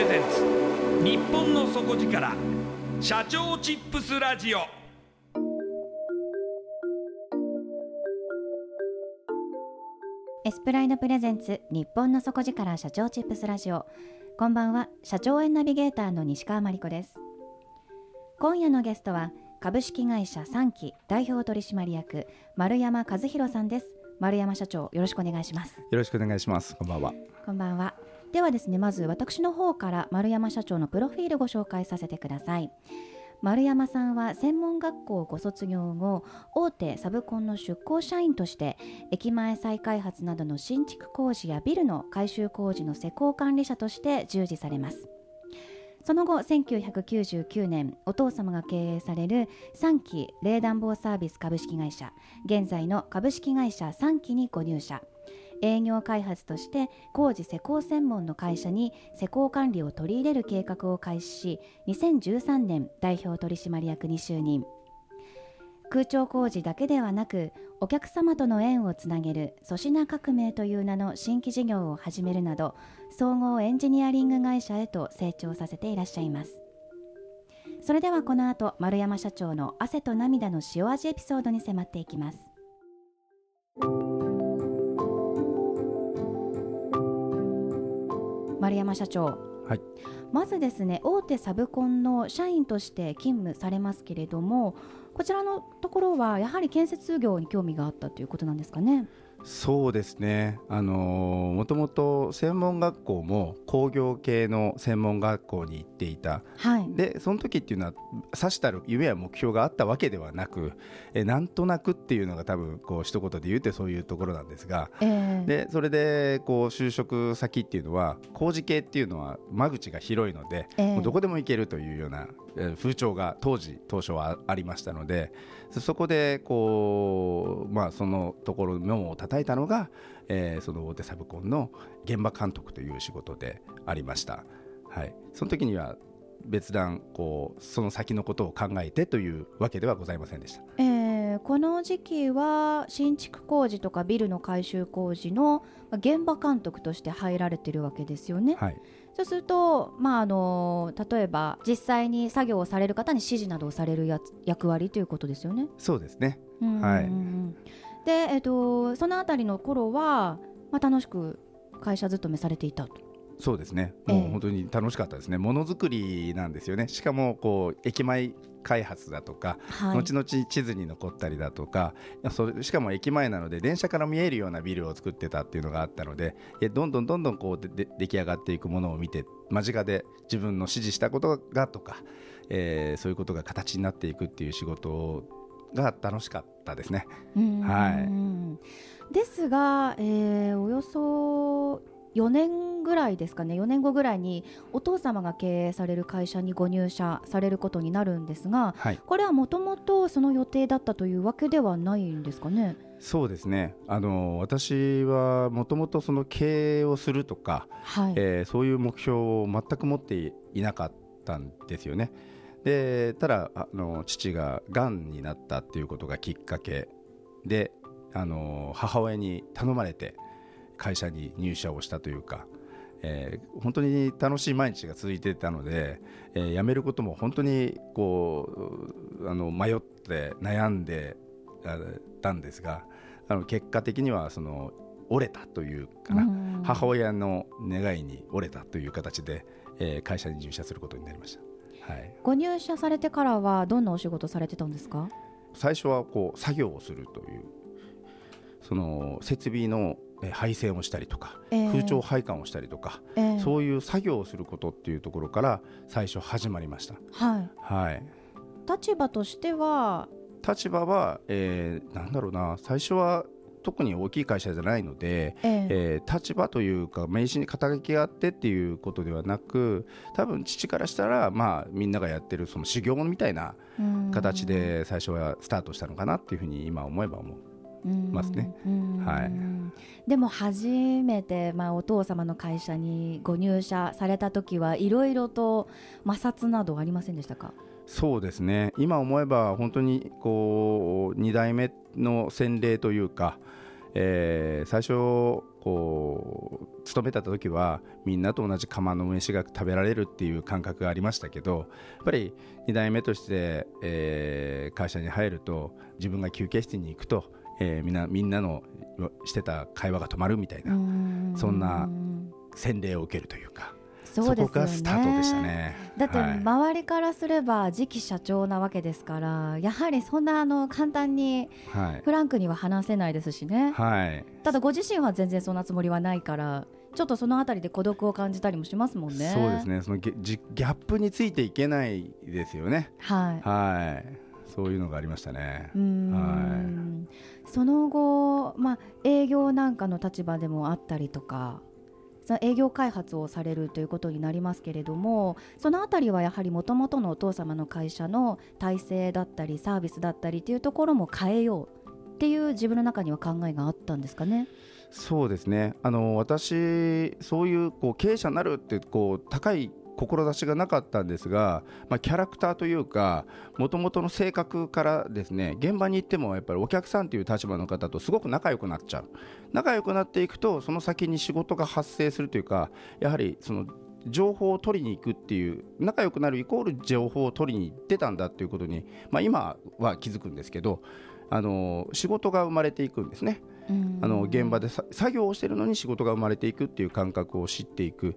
レゼンツ。日本の底力社長チップスラジオ。エスプライドプレゼンツ日本の底力社長チップスラジオ。こんばんは社長園ナビゲーターの西川真理子です。今夜のゲストは株式会社三期代表取締役丸山和弘さんです。丸山社長よろしくお願いします。よろしくお願いします。こんばんは。こんばんはではですねまず私の方から丸山社長のプロフィールご紹介させてください。丸山さんは専門学校をご卒業後大手サブコンの出向社員として駅前再開発などの新築工事やビルの改修工事の施工管理者として従事されます。その後1999年お父様が経営される三期冷暖房サービス株式会社現在の株式会社三期にご入社。営業開発として工事施工専門の会社に施工管理を取り入れる計画を開始し2013年代表取締役に就任。空調工事だけではなくお客様との縁をつなげる粗品革命という名の新規事業を始めるなど総合エンジニアリング会社へと成長させていらっしゃいます。それではこの後丸山社長の汗と涙の塩味エピソードに迫っていきます。丸山社長、はい、まずですね大手サブコンの社員として勤務されますけれどもこちらのところはやはり建設業に興味があったということなんですかね。そうですね、あのもともと専門学校も工業系の専門学校に行っていた、はい、でその時っていうのはさしたる夢や目標があったわけではなくえなんとなくっていうのが多分こう一言で言うてそういうところなんですが、えー、でそれでこう就職先っていうのは工事系っていうのは間口が広いので、えー、どこでも行けるというような風潮が当時当初はありましたのでそこでこう、まあ、そのところの門を叩いたのが、えー、その大手サブコンの現場監督という仕事でありました。はい、その時には別段こうその先のことを考えてというわけではございませんでした、えー、この時期は新築工事とかビルの改修工事の現場監督として入られてるわけですよね。はい、そうすると、まあ、あの例えば実際に作業をされる方に指示などをされるや役割ということですよね。そうですね、はい、で、えーと、そのあたりの頃は、まあ、楽しく会社勤めされていたと。そうですね。ええ。もう本当に楽しかったですね。ものづくりなんですよね。しかもこう駅前開発だとか、はい。後々地図に残ったりだとかそれしかも駅前なので電車から見えるようなビルを作ってたっていうのがあったのでどんどんどんどんこうでで出来上がっていくものを見て間近で自分の指示したことがとか、えーそういうことが形になっていくっていう仕事が楽しかったですね。うん。はい。ですが、えーおよそ4年ぐらいですかね4年後ぐらいにお父様が経営される会社にご入社されることになるんですがはいこれはもともとその予定だったというわけではないんですかね？そうですねあの私はもともとその経営をするとか、はい、えーそういう目標を全く持っていなかったんですよね。でただあの父ががんになったっていうことがきっかけであの母親に頼まれて会社に入社をしたというか、えー本当に楽しい毎日が続いていたので、えー辞めることも本当にこうあの迷って悩んであたんですがあの結果的にはその折れたというかな、うん。母親の願いに折れたという形で、えー会社に入社することになりました、はい、ご入社されてからはどんなお仕事されてたんですか？最初はこう作業をするというその設備のえー配線をしたりとか、えー。空調配管をしたりとか、えー。そういう作業をすることっていうところから最初始まりました、はい、はい、立場としては、立場は、えーなんだろうな。最初は特に大きい会社じゃないので、えー。えー立場というか名刺に肩書きがあってっていうことではなく多分父からしたら、まあ、みんながやってるその修行みたいなうん。形で最初はスタートしたのかなっていうふうに今思えば思う。ますね。うん。はい。でも初めて、まあ、お父様の会社にご入社された時はいろいろと摩擦などありませんでしたか？そうですね。今思えば本当にこう2代目の洗礼というか、えー最初こう勤めた時はみんなと同じ釜の飯が食べられるっていう感覚がありましたけどやっぱり2代目として、えー会社に入ると自分が休憩室に行くと、えーみんなみんなのしてた会話が止まるみたいな、そんな洗礼を受けるというかそうですよね。こがスタートでしたね。だってはい。周りからすれば次期社長なわけですからやはりそんなあの簡単にはい。フランクには話せないですしね。はい。ただご自身は全然そんなつもりはないからちょっとそのあたりで孤独を感じたりもしますもんね。そうですね。そのギギギャップについていけないですよね。はい。はいそういうのがありましたね。うーんその後、まあ、営業なんかの立場でもあったりとかその営業開発をされるということになりますけれどもそのあたりはやはりもともとのお父様の会社の体制だったりサービスだったりというところも変えようっていう自分の中には考えがあったんですかね？そうですね。あの私そういうこう経営者になるってこう高い志がなかったんですが、まあ、キャラクターというかもともとの性格からですね現場に行ってもやっぱりお客さんという立場の方とすごく仲良くなっちゃう。仲良くなっていくとその先に仕事が発生するというかやはりその情報を取りに行くっていう仲良くなるイコール情報を取りに行ってたんだっていうことに、まあ、今は気づくんですけどあの仕事が生まれていくんですね。あの現場でさ作業をしているのに仕事が生まれていくっていう感覚を知っていく、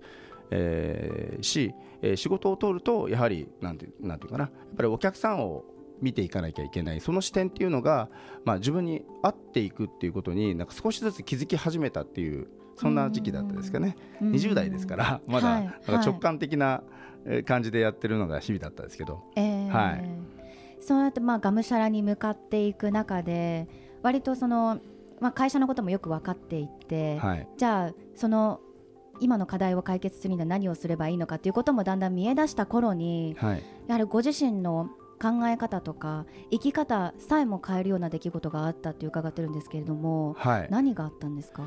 えーし、えー仕事を通るとやはりなんてなんていうかな。やっぱりお客さんを見ていかなきゃいけない。その視点っていうのが、まあ、自分に合っていくっていうことになんか少しずつ気づき始めたっていうそんな時期だったですかね。うん20代ですからまだはいなんか直感的なえー感じでやってるのが日々だったですけど。えーはいそうやってまあがむしゃらに向かっていく中で割とその、まあ、会社のこともよく分かっていって、はい。じゃあその今の課題を解決するには何をすればいいのかということもだんだん見え出した頃にはい。やはりご自身の考え方とか生き方さえも変えるような出来事があったって伺ってるんですけれどもはい。何があったんですか、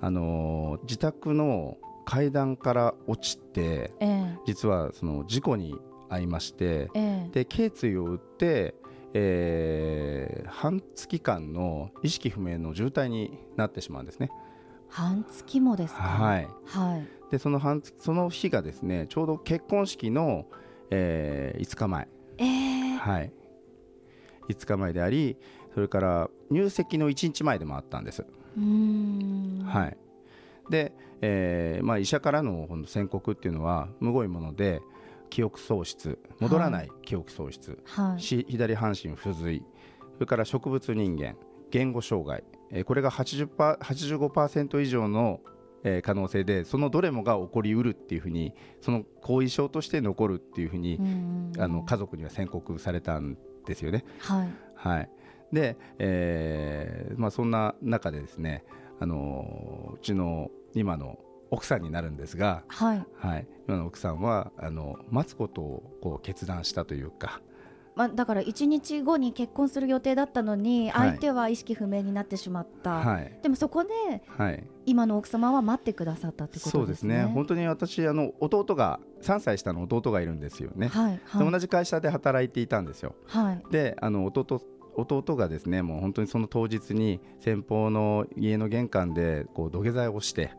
あのー自宅の階段から落ちてええ。実はその事故に遭いましてええ。で頸椎を打って、えー半月間の意識不明の重体になってしまうんですね。半月もですか？はい、はい。でその半月その日がですねちょうど結婚式の、え5日前、ええはい、5日前でありそれから入籍の1日前でもあったんです。うーん。はい、で、えーまあ、医者からの宣告っていうのはむごいもので記憶喪失戻らない。記憶喪失、はい。し左半身不随。それから植物人間言語障害、えーこれが80パー85%以上の、えー可能性でそのどれもが起こりうるっていうふうにその後遺症として残るっていうふうに、うん。あの家族には宣告されたんですよね。はい。はい、で、えーまあ、そんな中でですね、あのーうちの今の奥さんになるんですが、はい。はい、今の奥さんはあの待つことをこう決断したというか、まあ、だから1日後に結婚する予定だったのにはい。相手は意識不明になってしまった、はい。でもそこではい、今の奥様は待ってくださったってことですね。そうですね。本当に私あの弟が3歳下の弟がいるんですよね、はいはい。で同じ会社で働いていたんですよ。はい。であの弟弟がですねもう本当にその当日に先方の家の玄関でこう土下座をして、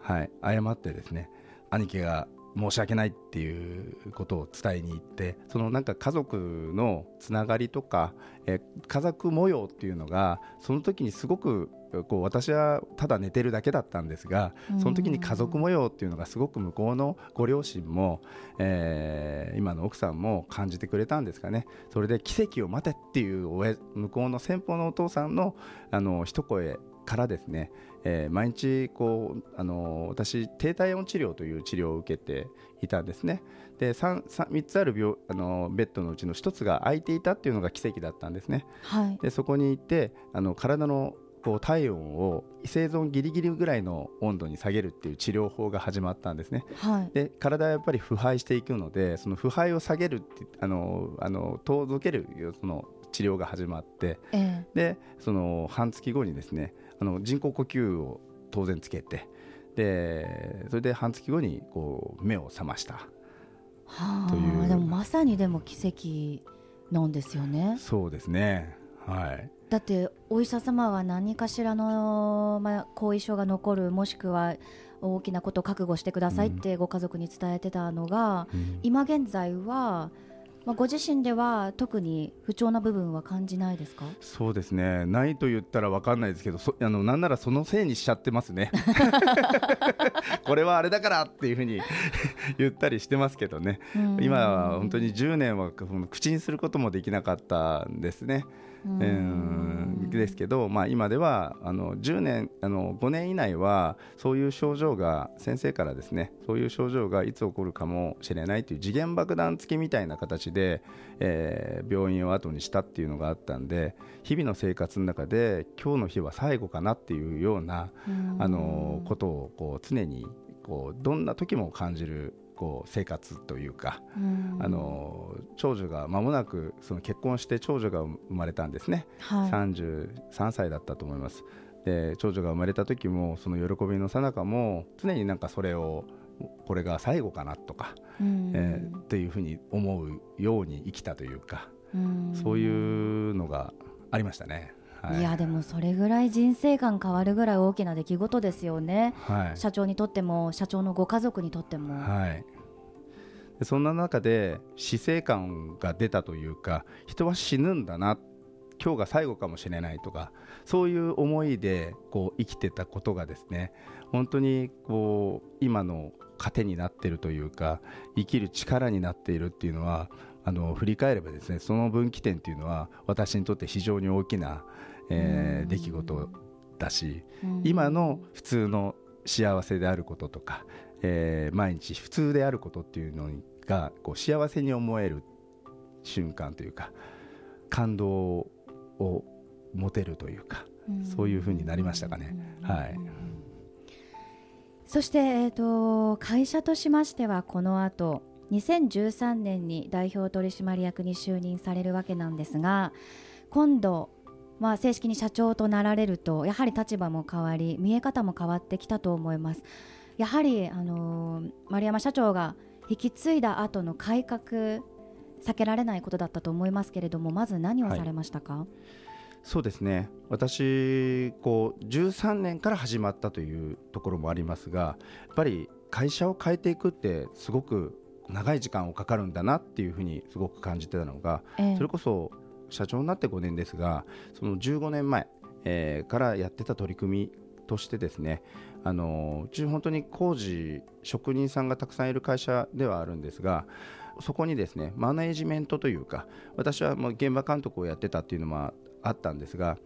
はい、謝ってですね兄貴が申し訳ないっていうことを伝えに行ってそのなんか家族のつながりとか、え家族模様っていうのがその時にすごくこう私はただ寝てるだけだったんですがその時に家族模様っていうのがすごく向こうのご両親も、えー今の奥さんも感じてくれたんですかね。それで奇跡を待てっていう親向こうの先方のお父さんのあの一声からですね、えー毎日こうあの私低体温治療という治療を受けていたんですね。で 3, 3, 3つある病あのベッドのうちの1つが空いていたっていうのが奇跡だったんですね。はい。でそこに行ってあの体のこう体温を生存ギリギリぐらいの温度に下げるっていう治療法が始まったんですね。はい。で体はやっぱり腐敗していくのでその腐敗を下げるってあのあの遠ざけるその治療が始まって。え。でその半月後にですねあの人工呼吸を当然つけてでそれで半月後にこう目を覚ました。という。でもまさにでも奇跡なんですよね。そうですね。はい。だってお医者様は何かしらの、まあ、後遺症が残るもしくは大きなことを覚悟してくださいってご家族に伝えてたのが、うん。今現在は、まあ、ご自身では特に不調な部分は感じないですか？そうですね。ないと言ったら分かんないですけどそあのなんならそのせいにしちゃってますね。これはあれだからっていうふうに 言ったりしてますけどね。今は本当に10年は口にすることもできなかったんですね。うん。うん。ですけど、まあ、今ではあの10年あの5年以内はそういう症状が先生からですねそういう症状がいつ起こるかもしれないという時限爆弾付きみたいな形で、えー病院を後にしたっていうのがあったんで日々の生活の中で今日の日は最後かなっていうようなうん。あのことをこう常にこうどんな時も感じるこう生活というかうん。あの長女が間もなくその結婚して長女が生まれたんですね、はい。33歳だったと思います。で長女が生まれた時もその喜びの最中も常になんかそれをこれが最後かなとか、うん。えーっていうふうに思うように生きたというか、うん。そういうのがありましたね。はい。いやでもそれぐらい人生観変わるぐらい大きな出来事ですよね。はい。社長にとっても社長のご家族にとっても、はい、でそんな中で死生観が出たというか人は死ぬんだな今日が最後かもしれないとかそういう思いでこう生きてたことがですね本当にこう今の糧になっているというか生きる力になっているっていうのはあの振り返ればですねその分岐点っていうのは私にとって非常に大きな、えーうん。出来事だしうん。今の普通の幸せであることとか、えー毎日普通であることっていうのがこう幸せに思える瞬間というか感動を持てるというかそういう風になりましたかね。はい。そして、えー、と会社としましてはこの後2013年に代表取締役に就任されるわけなんですが今度、まあ、正式に社長となられるとやはり立場も変わり見え方も変わってきたと思います。やはり、あのー丸山社長が引き継いだ後の改革避けられないことだったと思いますけれどもまず何をされましたか、そうですね。私こう13年から始まったというところもありますがやっぱり会社を変えていくってすごく長い時間をかかるんだなっていうふうにすごく感じてたのがええ。それこそ社長になって5年ですがその15年前、えーからやってた取り組みとしてですねあのうち本当に工事職人さんがたくさんいる会社ではあるんですがそこにですねマネージメントというか私はもう現場監督をやってたっていうのもあったんですが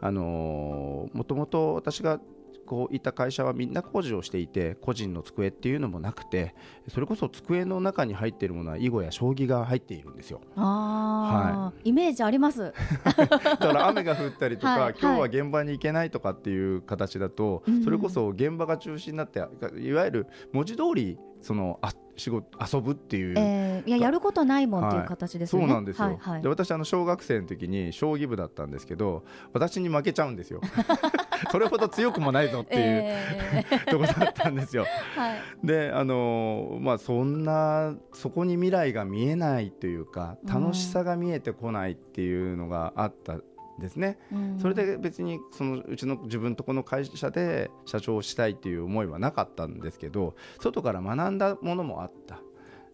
あのもともと私がこういった会社はみんな工事をしていて個人の机っていうのもなくてそれこそ机の中に入っているものは囲碁や将棋が入っているんですよ。あはい、イメージあります。だから雨が降ったりとか、はい今日は現場に行けないとかっていう形だと、うん。それこそ現場が中心になっていわゆる文字通りそのあ仕事遊ぶっていう。えー、いややることないもんっていう形ですよね、そうなんですよ、はいはい。で私あの小学生の時に将棋部だったんですけど私に負けちゃうんですよ それほど強くもないぞっていう、えーところだったんですよ。はい。であのーまあそんなそこに未来が見えないというか楽しさが見えてこないっていうのがあったんですね、うん。それで別にそのうちの自分とこの会社で社長をしたいっていう思いはなかったんですけど外から学んだものもあった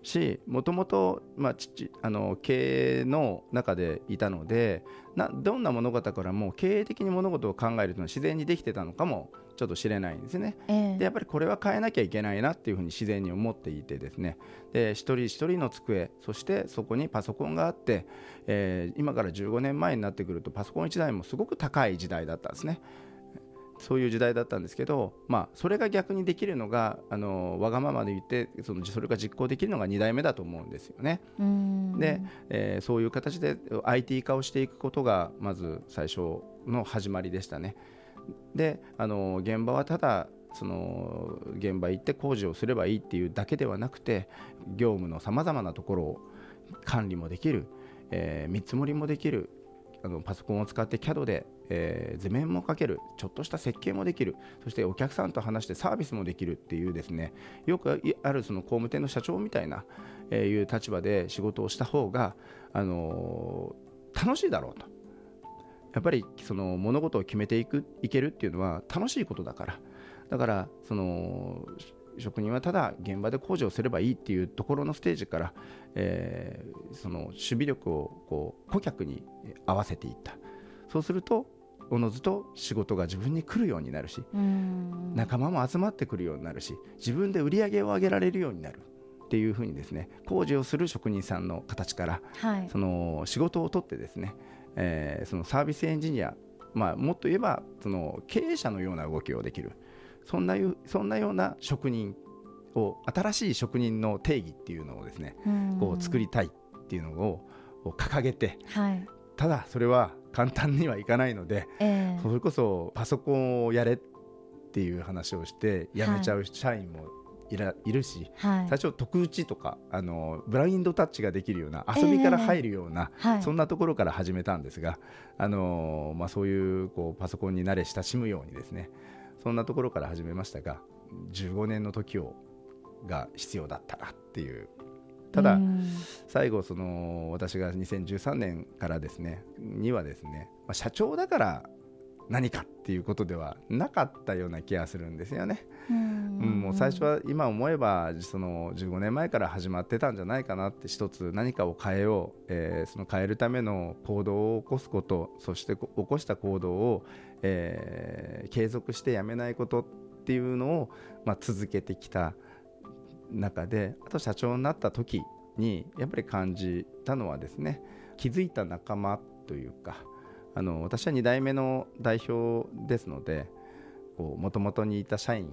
しもともとまあ父あの経営の中でいたのでなどんな物事からも経営的に物事を考えるというのは自然にできてたのかもちょっと知れないんですね。えーでやっぱりこれは変えなきゃいけないなっていうふうに自然に思っていてですねで一人一人の机そしてそこにパソコンがあって、えー今から15年前になってくるとパソコン1台もすごく高い時代だったんですね。そういう時代だったんですけど、まあ、それが逆にできるのがあのわがままで言ってそのそれが実行できるのが2代目だと思うんですよね。うんで、えーそういう形で IT 化をしていくことがまず最初の始まりでしたね。であの現場はただその現場行って工事をすればいいっていうだけではなくて業務のさまざまなところを管理もできる、えー見積もりもできるあのパソコンを使って CAD で、えー図面もかけるちょっとした設計もできるそしてお客さんと話してサービスもできるっていうですねよくあるその工務店の社長みたいな、えーいう立場で仕事をした方が、あのー楽しいだろうと。やっぱりその物事を決めていくいけるっていうのは楽しいことだから。だからその職人はただ現場で工事をすればいいっていうところのステージから、えーその守備力をこう顧客に合わせていった。そうするとおのずと仕事が自分に来るようになるしうん。仲間も集まってくるようになるし自分で売り上げを上げられるようになるっていうふうにですね工事をする職人さんの形からはい。その仕事を取ってですね、えーそのサービスエンジニア、まあ、もっと言えばその経営者のような動きをできる。そんないうそんなような職人を新しい職人の定義っていうのをですねうん。こう作りたいっていうのをを掲げてはい。ただそれは簡単にはいかないのでえーそれこそパソコンをやれっていう話をして辞めちゃう社員もいらいるしはい。最初特打ちとかあのブラインドタッチができるような遊びから入るような、はい。そんなところから始めたんですが、あのまあ、そういうこうパソコンに慣れ親しむようにですねそんなところから始めましたが15年の時をが必要だったなっていうただ、うん最後その私が2013年からですねにはですね、まあ、社長だから何かっていうことではなかったような気がするんですよね。うんうん、もう最初は今思えばその15年前から始まってたんじゃないかなって一つ何かを変えよう、えーその変えるための行動を起こすことそしてこ起こした行動を、えー継続してやめないことっていうのを、まあ、続けてきた中であと社長になった時にやっぱり感じたのはですね気づいた仲間というかあの私は2代目の代表ですのでもともとにいた社員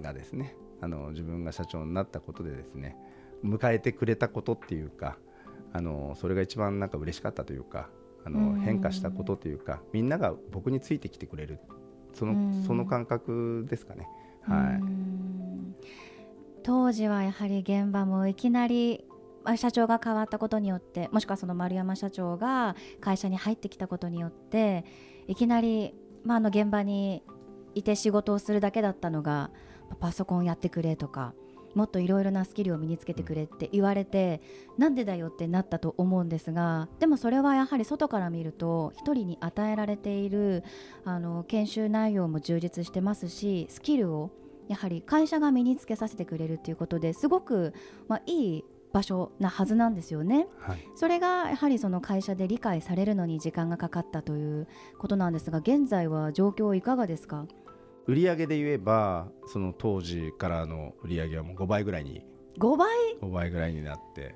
がですねあの自分が社長になったことでですね迎えてくれたことっていうかあのそれが一番なんか嬉しかったというかあうん。の変化したことというかみんなが僕についてきてくれるそうん。のその感覚ですかね。うはい。ん当時はやはり現場もいきなり社長が変わったことによってもしくはその丸山社長が会社に入ってきたことによっていきなり、まあ、あの現場にいて仕事をするだけだったのがパソコンやってくれとかもっといろいろなスキルを身につけてくれって言われて、なんでだよってなったと思うんですがでもそれはやはり外から見ると一人に与えられているあの研修内容も充実してますしスキルをやはり会社が身につけさせてくれるっていうことですごく、まあ、いい場所なはずなんですよね。はい。それがやはりその会社で理解されるのに時間がかかったということなんですが現在は状況いかがですか？売り上げで言えばその当時からの売り上げはもう5倍ぐらいに。5倍？5倍ぐらいになって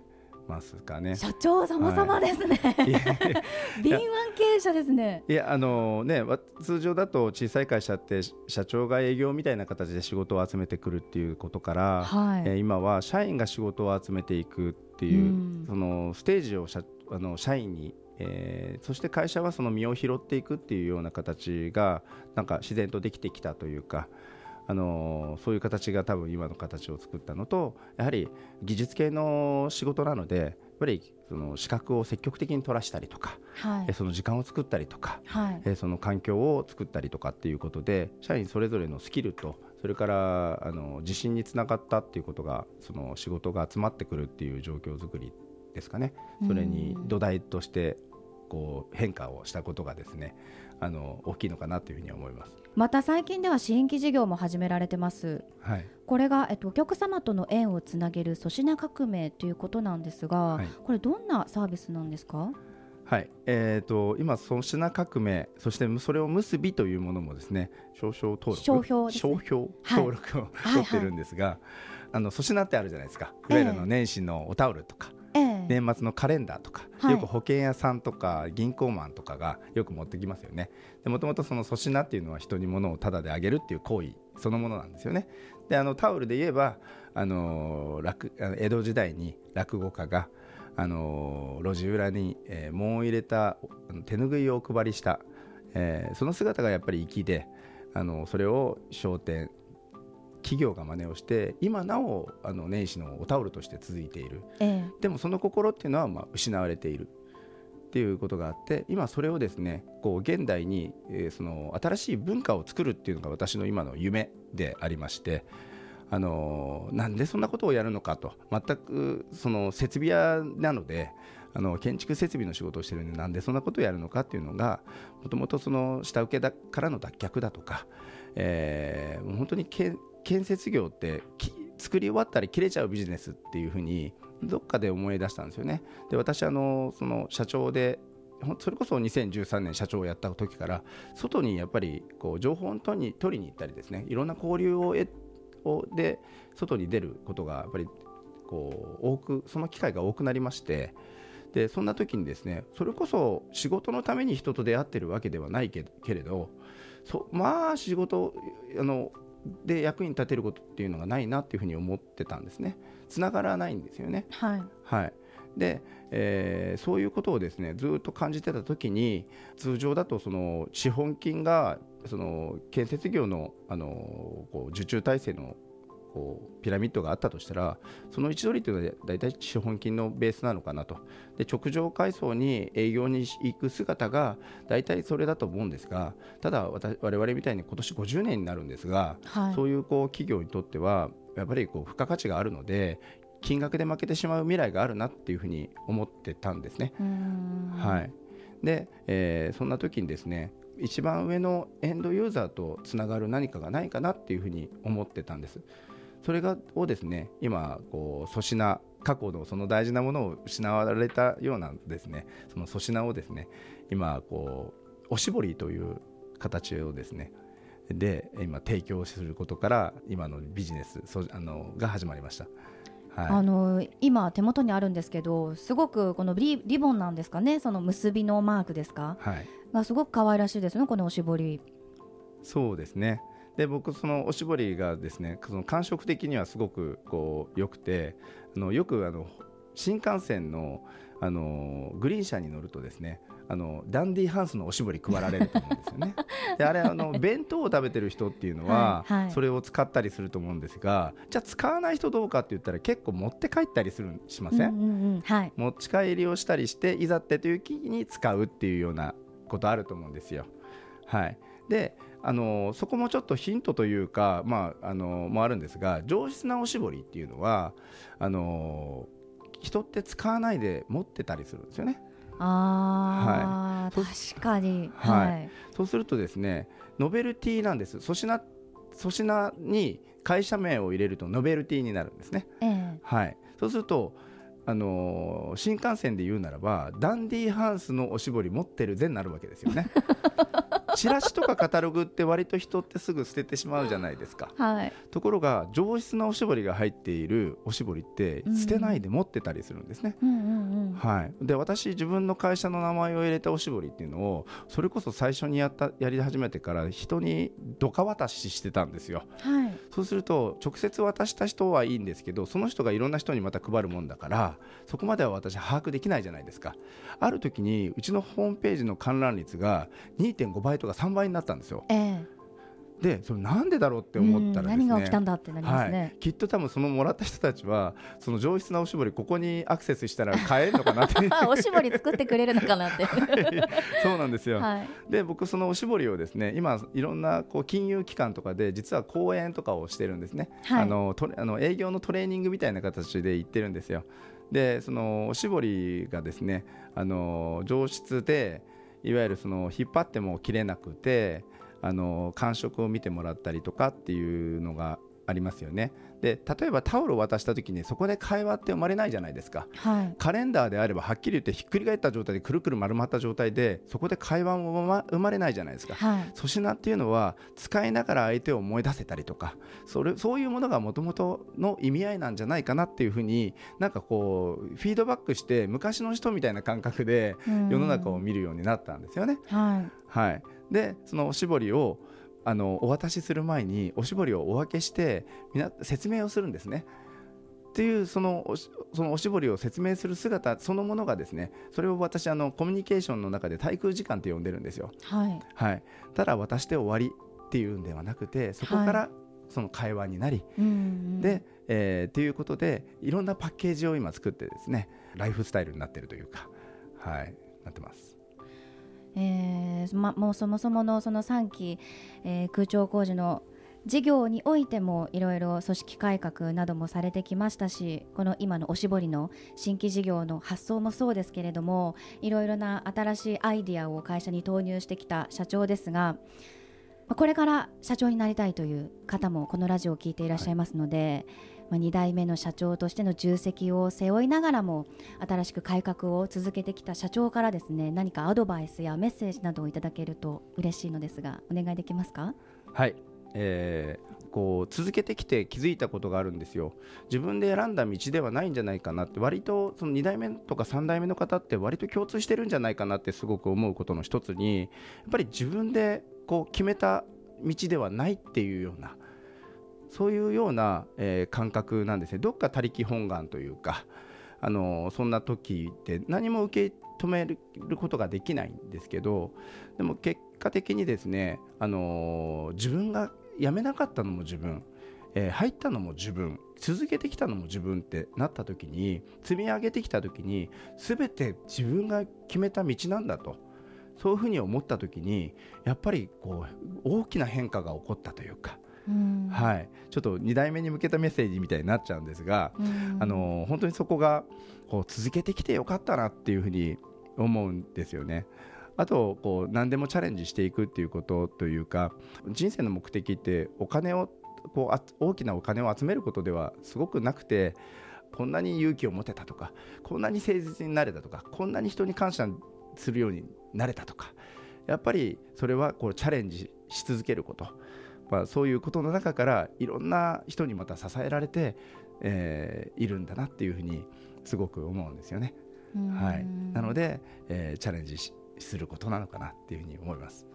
ますかね。社長様々ですね、敏腕経営者ですね。いやあのねわ通常だと小さい会社ってし社長が営業みたいな形で仕事を集めてくるっていうことから、はい。えー今は社員が仕事を集めていくっていう、うん。そのステージを社あの社員に、えーそして会社はその身を拾っていくっていうような形がなんか自然とできてきたというか。あのそういう形が多分今の形を作ったのとやはり技術系の仕事なのでやっぱりその資格を積極的に取らしたりとか、はい。えーその時間を作ったりとか、はい。えーその環境を作ったりとかっていうことで社員それぞれのスキルとそれからあの自信につながったっていうことがその仕事が集まってくるっていう状況づくりですかね。それに土台としてこう変化をしたことがですねあの大きいのかなというふうに思います。また最近では新規事業も始められてます。はい。これが、えっと、お客様との縁をつなげる粗品革命ということなんですが、はい。これどんなサービスなんですか？はい。えー、と今、粗品革命そしてそれを結びというものもですね商標登録商標ね。商標はい。登録をはい取ってるんですが、あの粗品ってあるじゃないですか。いわゆるあのええ。年始のおタオルとか、ええ年末のカレンダーとか、はい。よく保険屋さんとか銀行マンとかがよく持ってきますよね。でもともとその粗品っていうのは人に物をタダであげるっていう行為そのものなんですよね。であのタオルで言えば、あのー落江戸時代に落語家が、あのー路地裏に、えー門を入れた手ぬぐいをお配りした、えーその姿がやっぱり粋で、あのそれを商店企業が真似をして今なおあの年始のおタオルとして続いている。えでもその心っていうのはまあ失われている。っていうことがあって今それをですねこう現代に、えーその新しい文化を作るっていうのが私の今の夢でありまして。あのーなんでそんなことをやるのかと。全くその設備屋なのであの建築設備の仕事をしてるんでなんでそんなことをやるのかっていうのがもともとその下請けだからの脱却だとか、えーもう本当に建建設業って作り終わったら切れちゃうビジネスっていうふうにどっかで思い出したんですよね。で私あのその社長でそれこそ2013年社長をやった時から外にやっぱりこう情報を取りに取りに行ったりですねいろんな交流を得をで外に出ることがやっぱりこう多くその機会が多くなりましてでそんな時にですねそれこそ仕事のために人と出会ってるわけではないけけれどそまあ仕事あので役に立てることっていうのがないなっていうふうに思ってたんですね。つながらないんですよね。はい。はい。で、えーそういうことをですねずっと感じてた時に通常だとその資本金がその建設業のあのこう受注体制のこうピラミッドがあったとしたらその位置取りというのは大体資本金のベースなのかなとで直上階層に営業に行く姿が大体それだと思うんですがただ私我々みたいに今年50年になるんですがはいそういうこう企業にとってはやっぱりこう付加価値があるので金額で負けてしまう未来があるなっていうふうに思ってたんですね。はい、で、えーそんな時にですね一番上のエンドユーザーとつながる何かがないかなっていうふうに思ってたんです。それがをですね今こう粗品過去のその大事なものを失われたようなですね。その粗品をですね今こうおしぼりという形をですねで今提供することから今のビジネスそあのが始まりました。はい、あの今手元にあるんですけどすごくこのリリボンなんですかね？その結びのマークですか？はい。がすごく可愛らしいですねこのおしぼり。そうですね。で僕そのおしぼりがですねその感触的にはすごくこう良くてあのよくあの新幹線のあのグリーン車に乗るとですねあのダンディハンスのおしぼり配られると思うんですよね。であれあの弁当を食べてる人っていうのは、はいはいそれを使ったりすると思うんですがじゃあ使わない人どうかって言ったら結構持って帰ったりするしません、うんうんうんはい持ち帰りをしたりしていざってという時に使うっていうようなことあると思うんですよ。はい、であのそこもちょっとヒントというか、まあ、あのもあるんですが上質なおしぼりっていうのはあの人って使わないで持ってたりするんですよね。あー、はい。確かに。はい。はい。そうするとですねノベルティなんです。粗品粗品に会社名を入れるとノベルティになるんですね。ええ。はい、そうすると、あのー新幹線で言うならばダンディハンスのおしぼり持ってるぜになるわけですよね。チラシとかカタログって割と人ってすぐ捨ててしまうじゃないですか。はい。ところが上質なおしぼりが入っているおしぼりって捨てないで持ってたりするんですね、うんはい、で私自分の会社の名前を入れたおしぼりっていうのをそれこそ最初にやったやり始めてから人にどか渡ししてたんですよ。はい。そうすると直接渡した人はいいんですけどその人がいろんな人にまた配るもんだからそこまでは私把握できないじゃないですか。ある時にうちのホームページの観覧率が2.5倍とか3倍になったんですよ。ええ。でそれなんでだろうって思ったらですねうん何が起きたんだってなりますはい。ね、、きっと多分そのもらった人たちはその上質なおしぼりここにアクセスしたら買えるのかなって。あ おしぼり作ってくれるのかなって。そうなんですよ、はい。で僕そのおしぼりをですね今いろんなこう金融機関とかで実は講演とかをしてるんですね、はい。あのあの営業のトレーニングみたいな形で行ってるんですよでそのおしぼりがですねあの上質でいわゆるその引っ張っても切れなくてあの感触を見てもらったりとかっていうのがありますよね。で例えばタオルを渡した時にそこで会話って生まれないじゃないですか。はい。カレンダーであればはっきり言ってひっくり返った状態でくるくる丸まった状態でそこで会話も生ま生まれないじゃないですか。はい。粗品っていうのは使いながら相手を思い出せたりとかそれそういうものがもともとの意味合いなんじゃないかなっていうふうになんかこうフィードバックして昔の人みたいな感覚で世の中を見るようになったんですよね。はい。はい、でそのおしぼりをあのお渡しする前におしぼりをお分けしてみな説明をするんですね。っていうそのおしそのおしぼりを説明する姿そのものがですねそれを私あのコミュニケーションの中で対空時間って呼んでるんですよ。はいはい、ただ渡して終わりっていうんではなくてそこからその会話になり、うんうんで、えーっていうことでいろんなパッケージを今作ってですねライフスタイルになってるというか、はい、なってます。えーま、もうそもそものその3期、えー空調工事の事業においてもいろいろ組織改革などもされてきましたしこの今のおしぼりの新規事業の発想もそうですけれどもいろいろな新しいアイディアを会社に投入してきた社長ですがこれから社長になりたいという方もこのラジオを聞いていらっしゃいますので、まあ、2代目の社長としての重責を背負いながらも新しく改革を続けてきた社長からですね何かアドバイスやメッセージなどをいただけると嬉しいのですがお願いできますか？はい。えーこう続けてきて気づいたことがあるんですよ。自分で選んだ道ではないんじゃないかなって割とその2代目とか3代目の方って割と共通してるんじゃないかなってすごく思うことの一つにやっぱり自分でこう決めた道ではないっていうようなそういうような、えー感覚なんですね。どっか他力本願というかあのそんな時って何も受け止めることができないんですけどでも結果的にですね、あの自分が辞めなかったのも自分、えー入ったのも自分続けてきたのも自分ってなった時に積み上げてきた時に全て自分が決めた道なんだとそういうふうに思った時にやっぱりこう大きな変化が起こったというか、はい、ちょっと2代目に向けたメッセージみたいになっちゃうんですが、うん。あの本当にそこがこう続けてきてよかったなっていうふうに思うんですよね。あとこう何でもチャレンジしていくっていうことというか人生の目的ってお金をこうあ大きなお金を集めることではすごくなくてこんなに勇気を持てたとかこんなに誠実になれたとかこんなに人に感謝するようになれたとかやっぱりそれはこうチャレンジし続けること、まあ、そういうことの中からいろんな人にまた支えられて、えーいるんだなっていうふうにすごく思うんですよね。うんはい、なので、えーチャレンジしすることなのかなっていうふうに思います。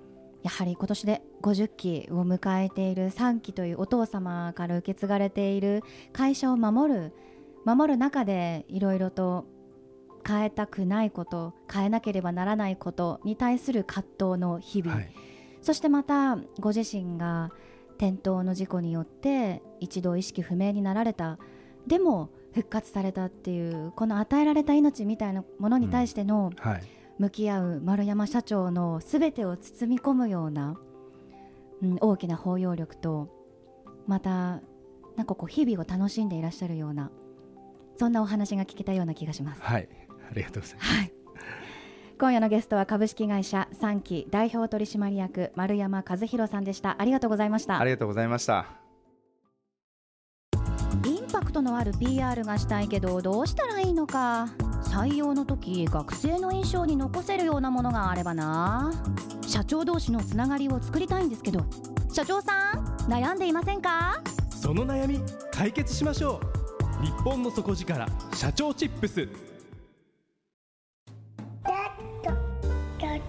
やはり今年で50期を迎えている3期というお父様から受け継がれている会社を守る守る中でいろいろと変えたくないこと変えなければならないことに対する葛藤の日々、はい、そしてまたご自身が転倒の事故によって一度意識不明になられたでも復活されたっていうこの与えられた命みたいなものに対してのはい、向き合う丸山社長のすべてを包み込むような、うん、大きな包容力とまたなんかこう日々を楽しんでいらっしゃるようなそんなお話が聞けたような気がします。はい、ありがとうございます。はい今夜のゲストは株式会社三期代表取締役丸山和弘さんでした。ありがとうございました。ありがとうございました。インパクトのある PR がしたいけどどうしたらいいのか。採用の時学生の印象に残せるようなものがあればな。社長同士のつながりを作りたいんですけど。社長さん悩んでいませんか？その悩み解決しましょう。日本の底力社長チップス